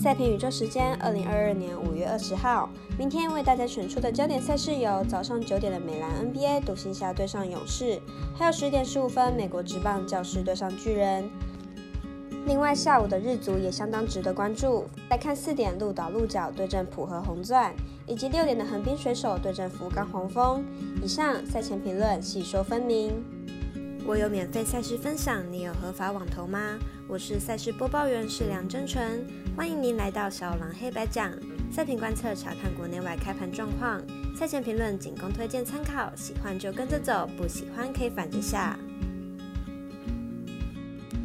赛评宇宙时间，二零二二年五月二十号，明天为大家选出的焦点赛事有早上九点的美兰 NBA 独行侠对上勇士，还有十点十五分美国职棒教师对上巨人。另外下午的日足也相当值得关注，来看四点鹿岛鹿角对阵浦和红钻，以及六点的横滨水手对阵福冈黄蜂。以上赛前评论细说分明。我有免费赛事分享，你有合法网投吗？我是赛事播报员是梁真纯，欢迎您来到小狼黑白讲赛评观测，查看国内外开盘状况，赛前评论仅供推荐参考，喜欢就跟着走，不喜欢可以反着下。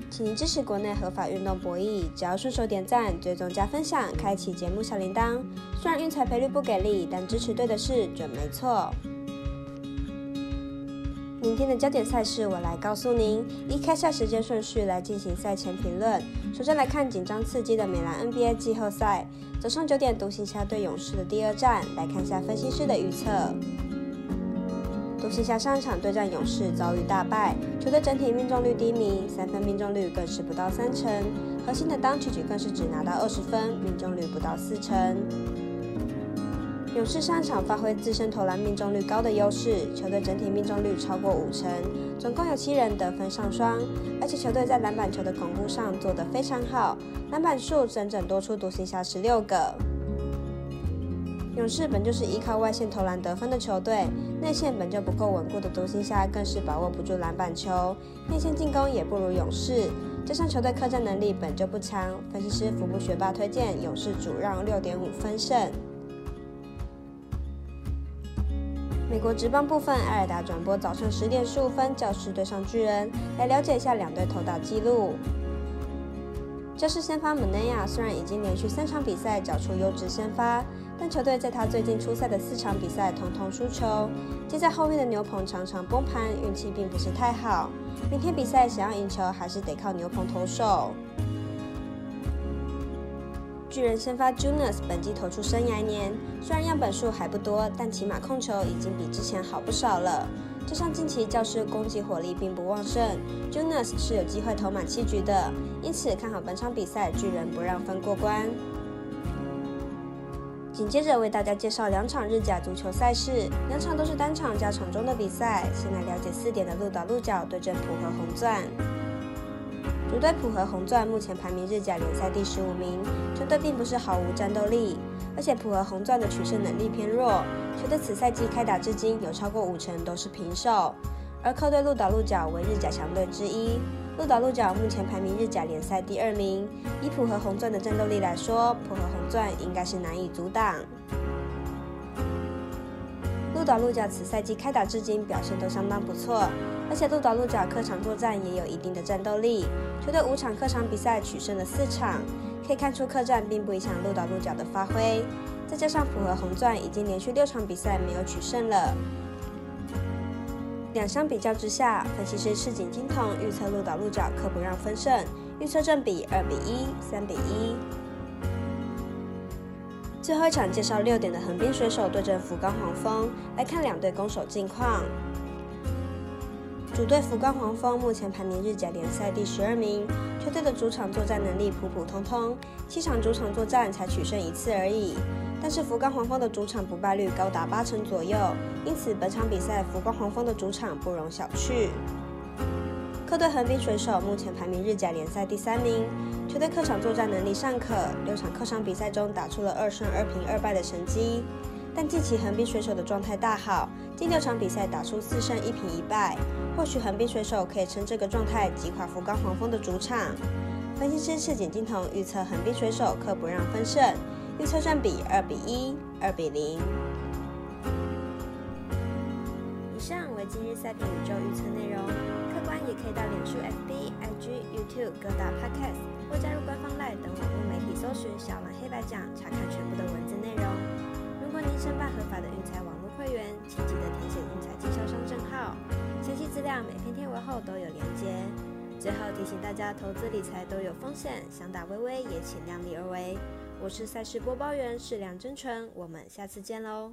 请您支持国内合法运动博弈，只要顺手点赞、追踪加分享、开启节目小铃铛。虽然运彩赔率不给力，但支持对的事准没错。今天的焦点赛事，我来告诉您。依开赛时间顺序来进行赛前评论。首先来看紧张刺激的美兰 NBA 季后赛，早上九点独行侠对勇士的第二战，来看下分析师的预测。独行侠上场对战勇士遭遇大败，球队整体命中率低迷，三分命中率更是不到三成，核心的 d u n c 更是只拿到二十分，命中率不到四成。勇士上场发挥自身投篮命中率高的优势，球队整体命中率超过五成，总共有七人得分上双，而且球队在篮板球的巩固上做得非常好，篮板数整整多出独行侠十六个。勇士本就是依靠外线投篮得分的球队，内线本就不够稳固的独行侠更是把握不住篮板球，内线进攻也不如勇士，加上球队客战能力本就不强，分析师福布学霸推荐勇士主让六点五分胜。美国职棒部分，艾尔达转播早上十点十五分，教室对上巨人，来了解一下两队投打记录。教士先发 Manea 虽然已经连续三场比赛缴出优质先发，但球队在他最近出赛的四场比赛统统输球，接在后面的牛棚常常崩盘，运气并不是太好。明天比赛想要赢球，还是得靠牛棚投手。巨人先发 Junas 本季投出生涯年，虽然样本数还不多，但起码控球已经比之前好不少了。加上近期教室攻击火力并不旺盛，Junas 是有机会投满七局的，因此看好本场比赛巨人不让分过关。紧接着为大家介绍两场日甲足球赛事，两场都是单场加场中的比赛。先来了解四点的鹿岛鹿角对阵浦和红钻。主队浦和红钻目前排名日甲联赛第十五名，球队并不是毫无战斗力，而且浦和红钻的取胜能力偏弱，球队此赛季开打至今有超过五成都是平手。而客队鹿岛鹿角为日甲强队之一，鹿岛鹿角目前排名日甲联赛第二名，以浦和红钻的战斗力来说，浦和红钻应该是难以阻挡。鹿岛鹿角此赛季开打至今表现都相当不错。而且鹿岛鹿角客场作战也有一定的战斗力，球队五场客场比赛取胜了四场，可以看出客战并不影响鹿岛鹿角的发挥。再加上浦和红钻已经连续六场比赛没有取胜了，两相比较之下，分析师赤井金童预测鹿岛鹿角客不让分胜，预测正比二比一、三比一。最后一场介绍六点的横滨水手对阵福冈黄蜂，来看两队攻守近况。主队福冈黄蜂目前排名日甲联赛第十二名，球队的主场作战能力普普通通，七场主场作战才取胜一次而已。但是福冈黄蜂的主场不败率高达八成左右，因此本场比赛福冈黄蜂的主场不容小觑。客队横滨水手目前排名日甲联赛第三名，球队客场作战能力尚可，六场客场比赛中打出了二胜二平二败的成绩。但近期横滨水手的状态大好，近六场比赛打出四胜一平一败。或许横滨水手可以趁这个状态击垮福冈黄蜂的主场。分析师赤井金童预测横滨水手可不让分胜，预测占比二比一、二比零。以上为今日赛评宇宙预测内容，各大 Podcast 或加入官方 LINE 等网络媒体搜寻“小蓝黑白讲”，查看全部的文字内容。如果您申办合法的运彩网络会员，请记得填写运彩经销商证号。详细资料每篇贴文后都有连接。最后提醒大家，投资理财都有风险，想打微微也请量力而为。我是赛事播报员，是梁真纯，我们下次见喽。